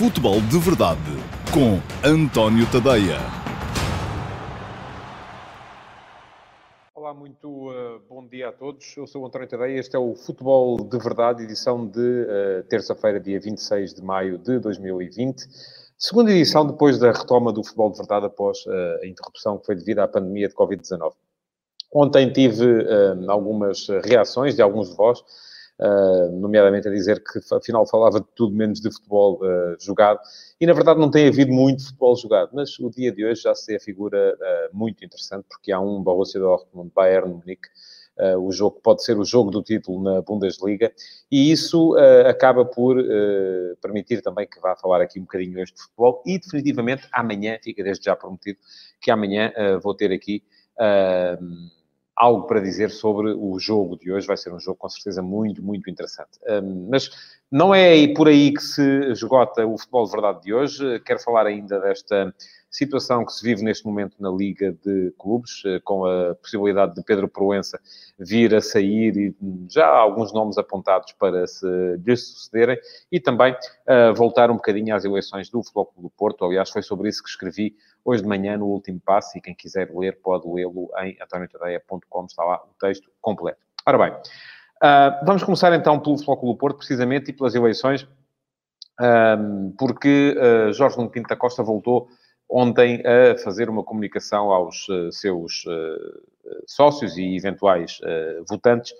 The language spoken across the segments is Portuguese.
Futebol de Verdade com António Tadeia. Olá, muito uh, bom dia a todos. Eu sou o António Tadeia. Este é o Futebol de Verdade, edição de uh, terça-feira, dia 26 de maio de 2020. Segunda edição depois da retoma do Futebol de Verdade após uh, a interrupção que foi devido à pandemia de Covid-19. Ontem tive algumas reações de alguns de vós uh, nomeadamente a dizer que afinal falava de tudo menos de futebol uh, jogado, e na verdade não tem havido muito futebol jogado, mas o dia de hoje já se figura uh, muito interessante, porque há um Borussia Dortmund, Bayern Munique, Uh, o jogo pode ser o jogo do título na Bundesliga, e isso uh, acaba por uh, permitir também que vá falar aqui um bocadinho hoje de futebol, e definitivamente amanhã, fica desde já prometido, que amanhã vou ter aqui algo para dizer sobre o jogo de hoje. Vai ser um jogo com certeza muito, muito interessante. Um, mas não é por aí que se esgota o futebol de verdade de hoje. Quero falar ainda desta situação que se vive neste momento na Liga de Clubes, eh, com a possibilidade de Pedro Proença vir a sair e já há alguns nomes apontados para se lhe sucederem, e também uh, voltar um bocadinho às eleições do Futebol Clube do Porto. Aliás, foi sobre isso que escrevi hoje de manhã no último passo, e quem quiser ler pode lê-lo em antoniotadeia.com, está lá o texto completo. Ora bem, uh, vamos começar então pelo do Porto, precisamente, e pelas eleições, um, porque uh, Jorge Nuno Pinto da Costa voltou ontem a fazer uma comunicação aos uh, seus sócios e eventuais votantes,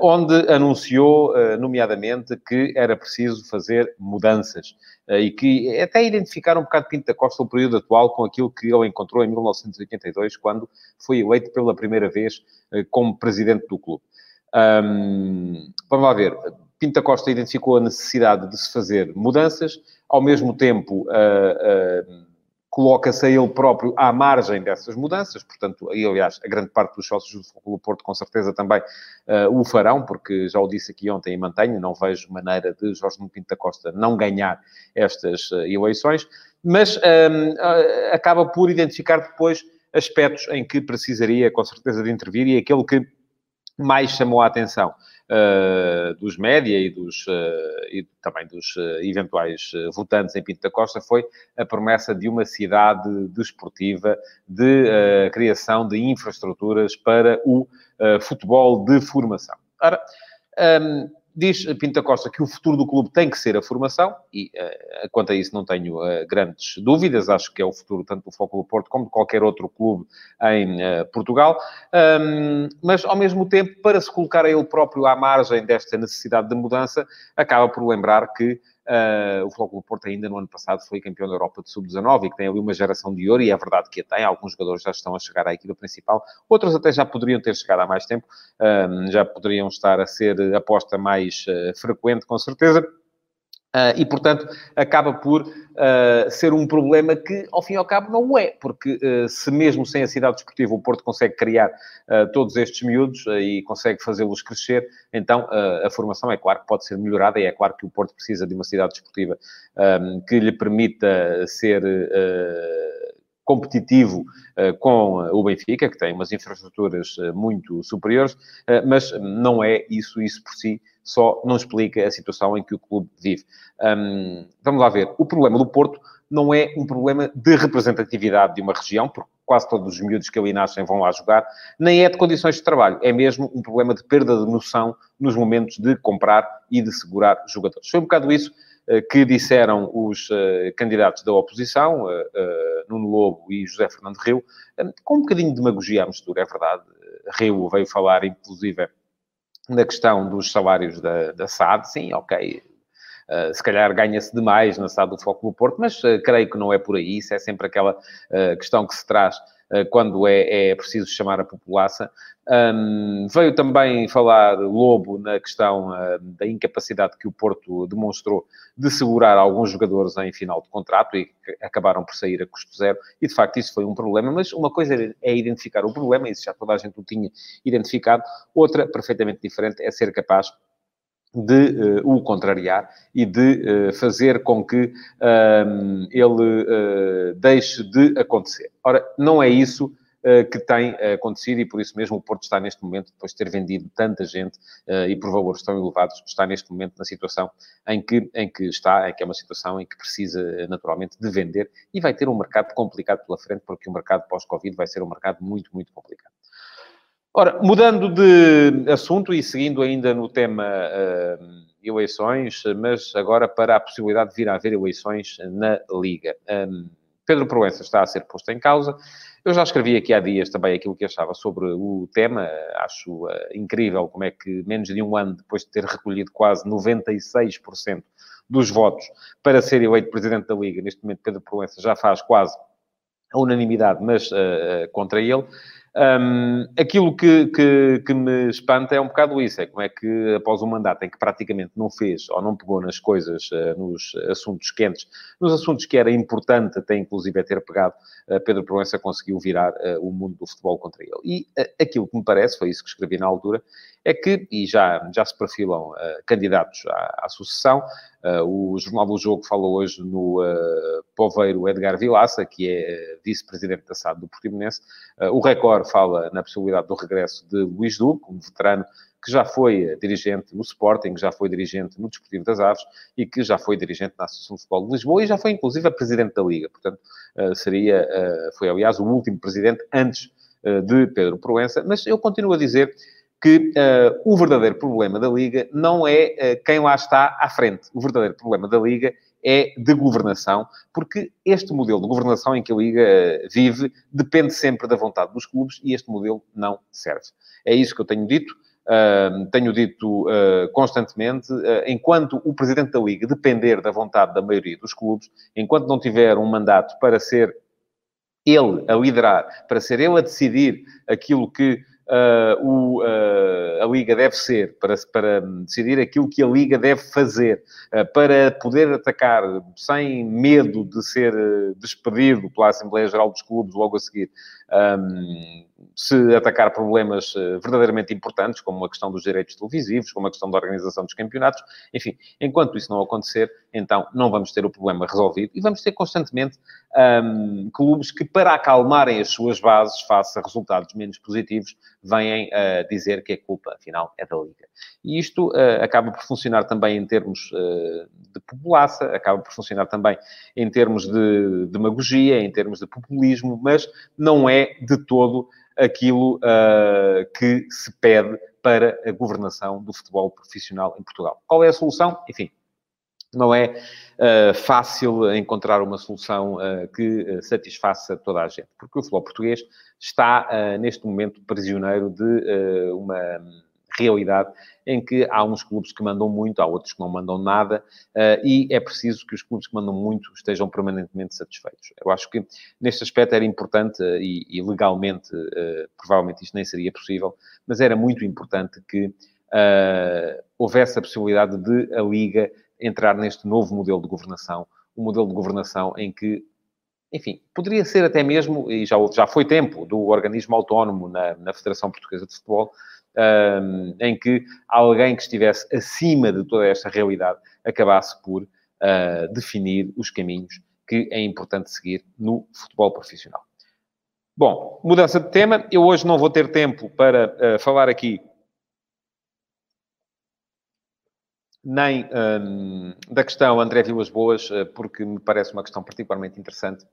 onde anunciou, nomeadamente, que era preciso fazer mudanças e que até identificar um bocado Pinto da Costa o período atual com aquilo que ele encontrou em 1982, quando foi eleito pela primeira vez como presidente do clube. Um, vamos lá ver. Pinto da Costa identificou a necessidade de se fazer mudanças, ao mesmo tempo coloca-se a ele próprio à margem dessas mudanças, portanto, e, aliás, a grande parte dos sócios do Porto com certeza também uh, o farão, porque já o disse aqui ontem e mantenho, não vejo maneira de Jorge Pinto Costa não ganhar estas uh, eleições, mas um, uh, acaba por identificar depois aspectos em que precisaria com certeza de intervir e aquele que mais chamou a atenção uh, dos média e, dos, uh, e também dos uh, eventuais votantes em Pinto da Costa foi a promessa de uma cidade desportiva, de criação de infraestruturas para o futebol de formação. Ora, um, ehm, Diz Pinta Costa que o futuro do clube tem que ser a formação, e uh, quanto a isso não tenho uh, grandes dúvidas, acho que é o futuro tanto do Foco do Porto como de qualquer outro clube em uh, Portugal, um, mas ao mesmo tempo, para se colocar a ele próprio à margem desta necessidade de mudança, acaba por lembrar que Uh, o Futebol Porto ainda no ano passado foi campeão da Europa de Sub-19 e que tem ali uma geração de ouro, e é verdade que a tem. Alguns jogadores já estão a chegar à equipa principal, outros até já poderiam ter chegado há mais tempo, uh, já poderiam estar a ser aposta mais uh, frequente, com certeza. Uh, e, portanto, acaba por uh, ser um problema que, ao fim e ao cabo, não o é, porque uh, se mesmo sem a cidade desportiva o Porto consegue criar todos estes miúdos e consegue fazê-los crescer, então a formação é claro que pode ser melhorada e é claro que o Porto precisa de uma cidade desportiva um, que lhe permita ser competitivo uh, com o Benfica, que tem umas infraestruturas uh, muito superiores, uh, mas não é isso, isso por si só não explica a situação em que o clube vive. Um, vamos lá ver. O problema do Porto não é um problema de representatividade de uma região, porque quase todos os miúdos que ali nascem vão lá jogar, nem é de condições de trabalho, é mesmo um problema de perda de noção nos momentos de comprar e de segurar jogadores. Foi um bocado isso uh, que disseram os uh, candidatos da oposição, uh, Nuno Lobo e José Fernando Rio, com um bocadinho de demagogia à mistura, é verdade. Rio veio falar, inclusive, na questão dos salários da, da SAD, sim, ok, Uh, se calhar ganha-se demais na SAD do Foco do Porto, mas uh, creio que não é por aí. Isso é sempre aquela uh, questão que se traz quando é, é, preciso chamar a população. Um, veio também falar Lobo na questão da incapacidade que o Porto demonstrou de segurar alguns jogadores em final de contrato e que acabaram por sair a custo zero. E de facto isso foi um problema, mas uma coisa é identificar o problema, isso já toda a gente o tinha identificado, outra, perfeitamente diferente, é ser capaz de uh, o contrariar e de uh, fazer com que uh, ele uh, deixe de acontecer. Ora, não é isso que tem acontecido e por isso mesmo o Porto está neste momento, depois de ter vendido tanta gente e por valores tão elevados, está neste momento na situação em que, em que está, em que é uma situação em que precisa naturalmente de vender e vai ter um mercado complicado pela frente, porque o mercado pós-Covid vai ser um mercado muito, muito complicado. Ora, mudando de assunto e seguindo ainda no tema uh, eleições, mas agora para a possibilidade de vir a haver eleições na Liga. Um, Pedro Proença está a ser posto em causa. Eu já escrevi aqui há dias também aquilo que achava sobre o tema. Acho uh, incrível como é que, menos de um ano depois de ter recolhido quase 96% dos votos para ser eleito Presidente da Liga, neste momento Pedro Proença já faz quase a unanimidade, mas uh, contra ele. Um, aquilo que, que, que, me espanta é um bocado isso, é como é que após um mandato em que praticamente não fez ou não pegou nas coisas, uh, nos assuntos quentes, nos assuntos que era importante até inclusive é ter pegado, uh, Pedro Proença conseguiu virar uh, o mundo do futebol contra ele. E aquilo que me parece, foi isso que escrevi na altura, é que, e já, já se perfilam candidatos à, à sucessão, o Jornal do Jogo falou hoje no poveiro Edgar Vilaça, que é vice-presidente da SAD do Portimonense, o Record fala na possibilidade do regresso de Luís Duque, um veterano que já foi dirigente no Sporting, já foi dirigente no Desportivo das Aves e que já foi dirigente na Associação de Futebol de Lisboa e já foi, inclusive, a presidente da Liga. Portanto, seria, foi, aliás, o último presidente antes de Pedro Proença. Mas eu continuo a dizer que uh, o verdadeiro problema da Liga não é uh, quem lá está à frente. O verdadeiro problema da Liga é de governação, porque este modelo de governação em que a Liga uh, vive depende sempre da vontade dos clubes e este modelo não serve. É isso que eu tenho dito. tenho dito constantemente, enquanto o presidente da Liga depender da vontade da maioria dos clubes, enquanto não tiver um mandato para ser ele a liderar, para ser ele a decidir aquilo que uh, o, uh, a Liga deve ser, para, para decidir aquilo que a Liga deve fazer, uh, para poder atacar sem medo de ser despedido pela Assembleia Geral dos Clubes logo a seguir, um, se atacar problemas verdadeiramente importantes, como a questão dos direitos televisivos, como a questão da organização dos campeonatos, enfim, enquanto isso não acontecer, então não vamos ter o problema resolvido e vamos ter constantemente um, clubes que, para acalmarem as suas bases face a resultados menos positivos, vêm uh, dizer que a culpa, afinal, é da Liga. E isto uh, acaba por funcionar também em termos uh, de populaça, acaba por funcionar também em termos de demagogia, em termos de populismo, mas não é de todo aquilo que se pede para a governação do futebol profissional em Portugal. Qual é a solução? Enfim, não é uh, fácil encontrar uma solução uh, que uh, satisfaça toda a gente, porque o futebol português está, neste momento, prisioneiro de uma realidade em que há uns clubes que mandam muito, há outros que não mandam nada, e é preciso que os clubes que mandam muito estejam permanentemente satisfeitos. Eu acho que, neste aspecto, era importante, e, e legalmente, provavelmente isto nem seria possível, mas era muito importante que houvesse a possibilidade de a Liga entrar neste novo modelo de governação, um modelo de governação em que, enfim, poderia ser até mesmo, e já, já foi tempo, do organismo autónomo na, na Federação Portuguesa de Futebol, um, em que alguém que estivesse acima de toda esta realidade acabasse por uh, definir os caminhos que é importante seguir no futebol profissional. Bom, mudança de tema. Eu hoje não vou ter tempo para uh, falar aqui nem um, da questão André Vilas Boas, eh, porque me parece uma questão particularmente interessante,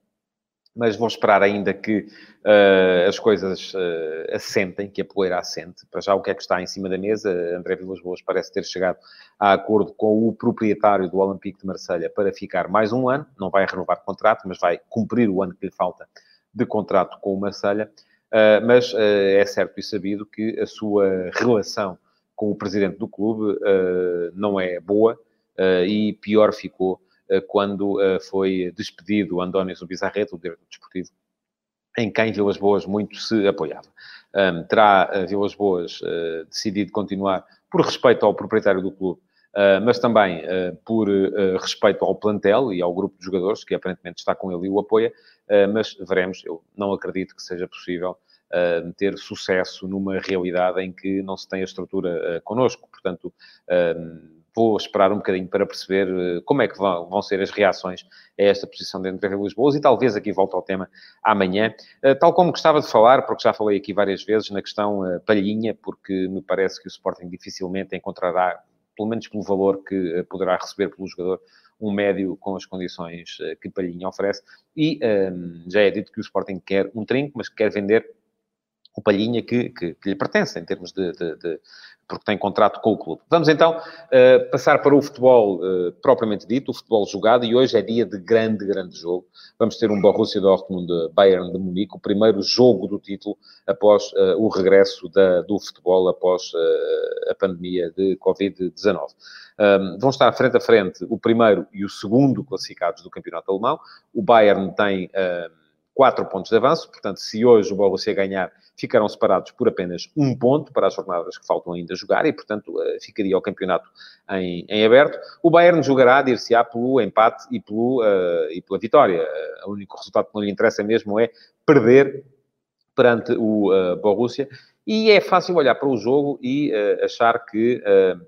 mas vou esperar ainda que uh, as coisas uh, assentem, que a poeira assente. Para já, o que é que está em cima da mesa? André Vilas Boas parece ter chegado a acordo com o proprietário do Olympique de Marselha para ficar mais um ano. Não vai renovar contrato, mas vai cumprir o ano que lhe falta de contrato com o Marselha. Uh, mas é certo e sabido que a sua relação com o presidente do clube não é boa e pior ficou quando foi despedido António Zubizarreta, o diretor desportivo, em quem Vilas Boas muito se apoiava. Um, terá Vilas Boas decidido continuar por respeito ao proprietário do clube, mas também por respeito ao plantel e ao grupo de jogadores, que aparentemente está com ele e o apoia, mas veremos, eu não acredito que seja possível uh, ter sucesso numa realidade em que não se tem a estrutura uh, connosco. Portanto, uh, vou esperar um bocadinho para perceber uh, como é que vão, vão, ser as reações a esta posição dentro da Lisboa e talvez aqui volte ao tema amanhã, uh, tal como gostava de falar, porque já falei aqui várias vezes na questão uh, palhinha, porque me parece que o Sporting dificilmente encontrará, pelo menos pelo valor que poderá receber pelo jogador, um médio com as condições que Palhinha oferece, e um, já é dito que o Sporting quer um trinco, mas que quer vender o Palhinha que, que, que, lhe pertence em termos de, de, de, porque tem contrato com o clube. Vamos então uh, passar para o futebol uh, propriamente dito, o futebol jogado, e hoje é dia de grande, grande jogo. Vamos ter um Borussia Dortmund Bayern de Munique, o primeiro jogo do título após uh, o regresso da, do futebol após a pandemia de Covid-19. Um, vão estar frente a frente o primeiro e o segundo classificados do campeonato alemão. O Bayern tem quatro pontos de avanço, portanto, se hoje o Borussia ganhar, ficarão separados por apenas um ponto para as jornadas que faltam ainda jogar e, portanto, eh, ficaria o campeonato em, em aberto. O Bayern jogará, dir-se-á, pelo empate e, pelo, uh, e pela vitória. Uh, o único resultado que não lhe interessa mesmo é perder perante o uh, Borussia. E é fácil olhar para o jogo e uh, achar que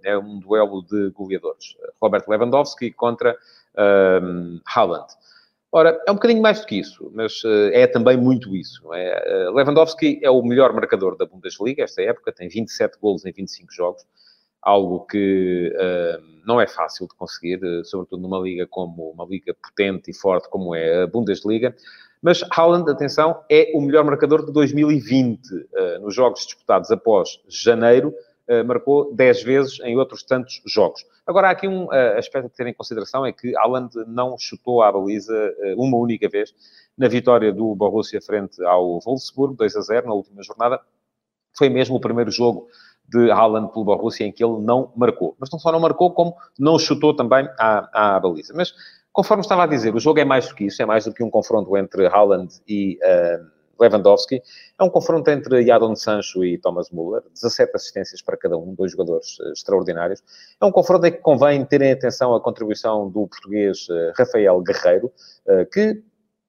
é um duelo de goleadores. Robert Lewandowski contra Haaland. Ora, é um bocadinho mais do que isso, mas uh, é também muito isso. É? Uh, Lewandowski é o melhor marcador da Bundesliga esta época, tem 27 golos em 25 jogos, algo que uh, não é fácil de conseguir, sobretudo numa liga como uma liga potente e forte como é a Bundesliga. Mas Haaland, atenção, é o melhor marcador de 2020 nos jogos disputados após janeiro eh, marcou 10 vezes em outros tantos jogos. Agora, há aqui um uh, aspecto a ter em consideração, é que Haaland não chutou à baliza uh, uma única vez na vitória do Borussia frente ao Wolfsburg, 2 a 0, na última jornada. Foi mesmo o primeiro jogo de Haaland pelo Borussia em que ele não marcou. Mas não só não marcou, como não chutou também à, à baliza. Mas, conforme estava a dizer, o jogo é mais do que isso, é mais do que um confronto entre Haaland e... Uh, Lewandowski. É um confronto entre Jadon Sancho e Thomas Müller, 17 assistências para cada um, dois jogadores uh, extraordinários. É um confronto em que convém terem atenção à contribuição do português uh, Rafael Guerreiro, uh, que,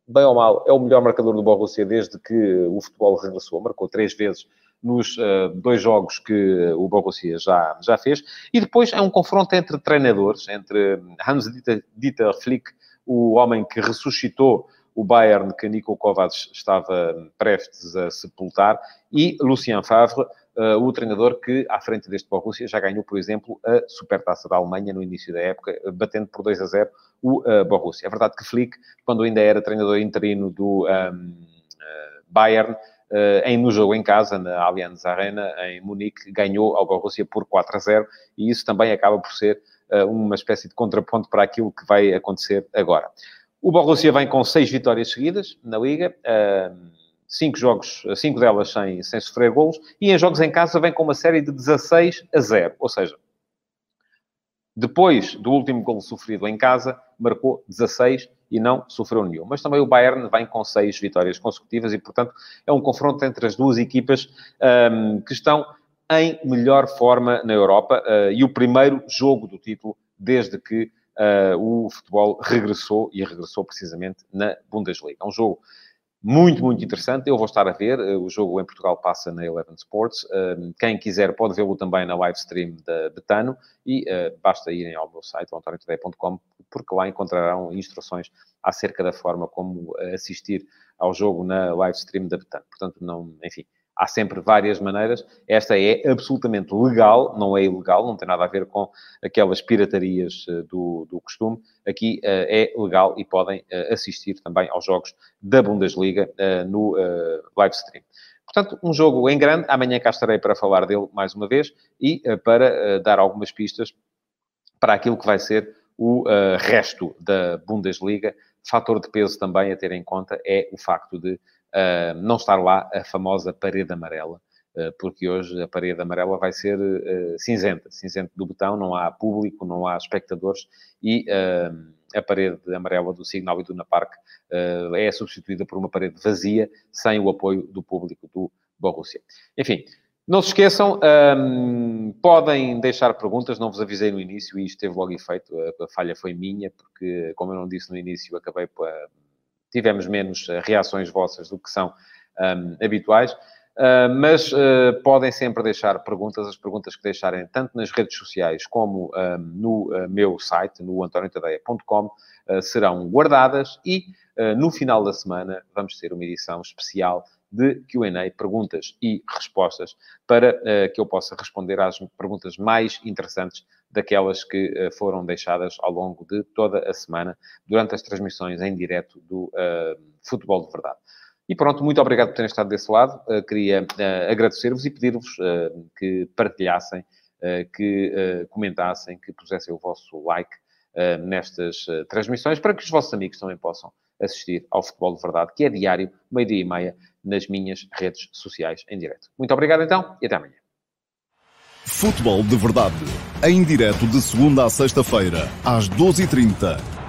bem ou mal, é o melhor marcador do Borussia desde que o futebol regressou. Marcou três vezes nos dois jogos que o Borussia já, já fez. E depois é um confronto entre treinadores, entre Hans-Dieter Dieter Flick, o homem que ressuscitou o Bayern que Nico Kovac estava prestes a sepultar, e Lucien Favre, uh, o treinador que, à frente deste Borussia, já ganhou, por exemplo, a Supertaça da Alemanha no início da época, batendo por 2 a 0 o uh, Borussia. É verdade que Flick, quando ainda era treinador interino do um, ehm, uh, eh, Bayern, Uh, em, no jogo em casa, na Allianz Arena, em Munique, ganhou ao Borussia por 4 a 0, e isso também acaba por ser uh, uma espécie de contraponto para aquilo que vai acontecer agora. O Borussia vem com seis vitórias seguidas na Liga, cinco jogos, cinco delas sem, sem sofrer golos, e em jogos em casa vem com uma série de 16 a 0. Ou seja, depois do último gol sofrido em casa, marcou 16 e não sofreu nenhum. Mas também o Bayern vem com seis vitórias consecutivas e, portanto, é um confronto entre as duas equipas um, que estão em melhor forma na Europa uh, e o primeiro jogo do título desde que o futebol regressou e regressou precisamente na Bundesliga. É um jogo muito, muito interessante. Eu vou estar a ver. Uh, o jogo em Portugal passa na Eleven Sports. Uh, quem quiser pode vê-lo também na live stream da Betano e basta irem ao meu site, antoniotoday.com, porque lá encontrarão instruções acerca da forma como assistir ao jogo na live stream da Betano. Portanto, não, enfim, há sempre várias maneiras. Esta é absolutamente legal, não é ilegal, não tem nada a ver com aquelas piratarias uh, do, do costume. Aqui uh, é legal e podem uh, assistir também aos jogos da Bundesliga no live stream. Portanto, um jogo em grande. Amanhã cá estarei para falar dele mais uma vez e para dar algumas pistas para aquilo que vai ser o resto da Bundesliga. Fator de peso também a ter em conta é o facto de não estar lá a famosa parede amarela, uh, porque hoje a parede amarela vai ser uh, cinzenta, cinzento do botão, não há público, não há espectadores e a parede amarela do Signal e do Park é substituída por uma parede vazia, sem o apoio do público do Borussia. Enfim, não se esqueçam, um, podem deixar perguntas, não vos avisei no início e isto teve logo efeito, a, a falha foi minha, porque, como eu não disse no início, acabei por tivemos menos eh, reações vossas do que são um, habituais. Uh, mas uh, podem sempre deixar perguntas, as perguntas que deixarem tanto nas redes sociais como uh, no meu site, no antoniotadeia.com, serão guardadas e no final da semana vamos ter uma edição especial de Q&A, perguntas e respostas, para que eu possa responder às perguntas mais interessantes daquelas que foram deixadas ao longo de toda a semana, durante as transmissões em direto do Futebol de Verdade. E pronto, muito obrigado por terem estado desse lado. Uh, queria uh, agradecer-vos e pedir-vos uh, que partilhassem, que comentassem, que pusessem o vosso like nestas transmissões, para que os vossos amigos também possam assistir ao Futebol de Verdade, que é diário, meio-dia e meia, nas minhas redes sociais em direto. Muito obrigado então e até amanhã. Futebol de Verdade, em direto de segunda a sexta-feira, às 12h30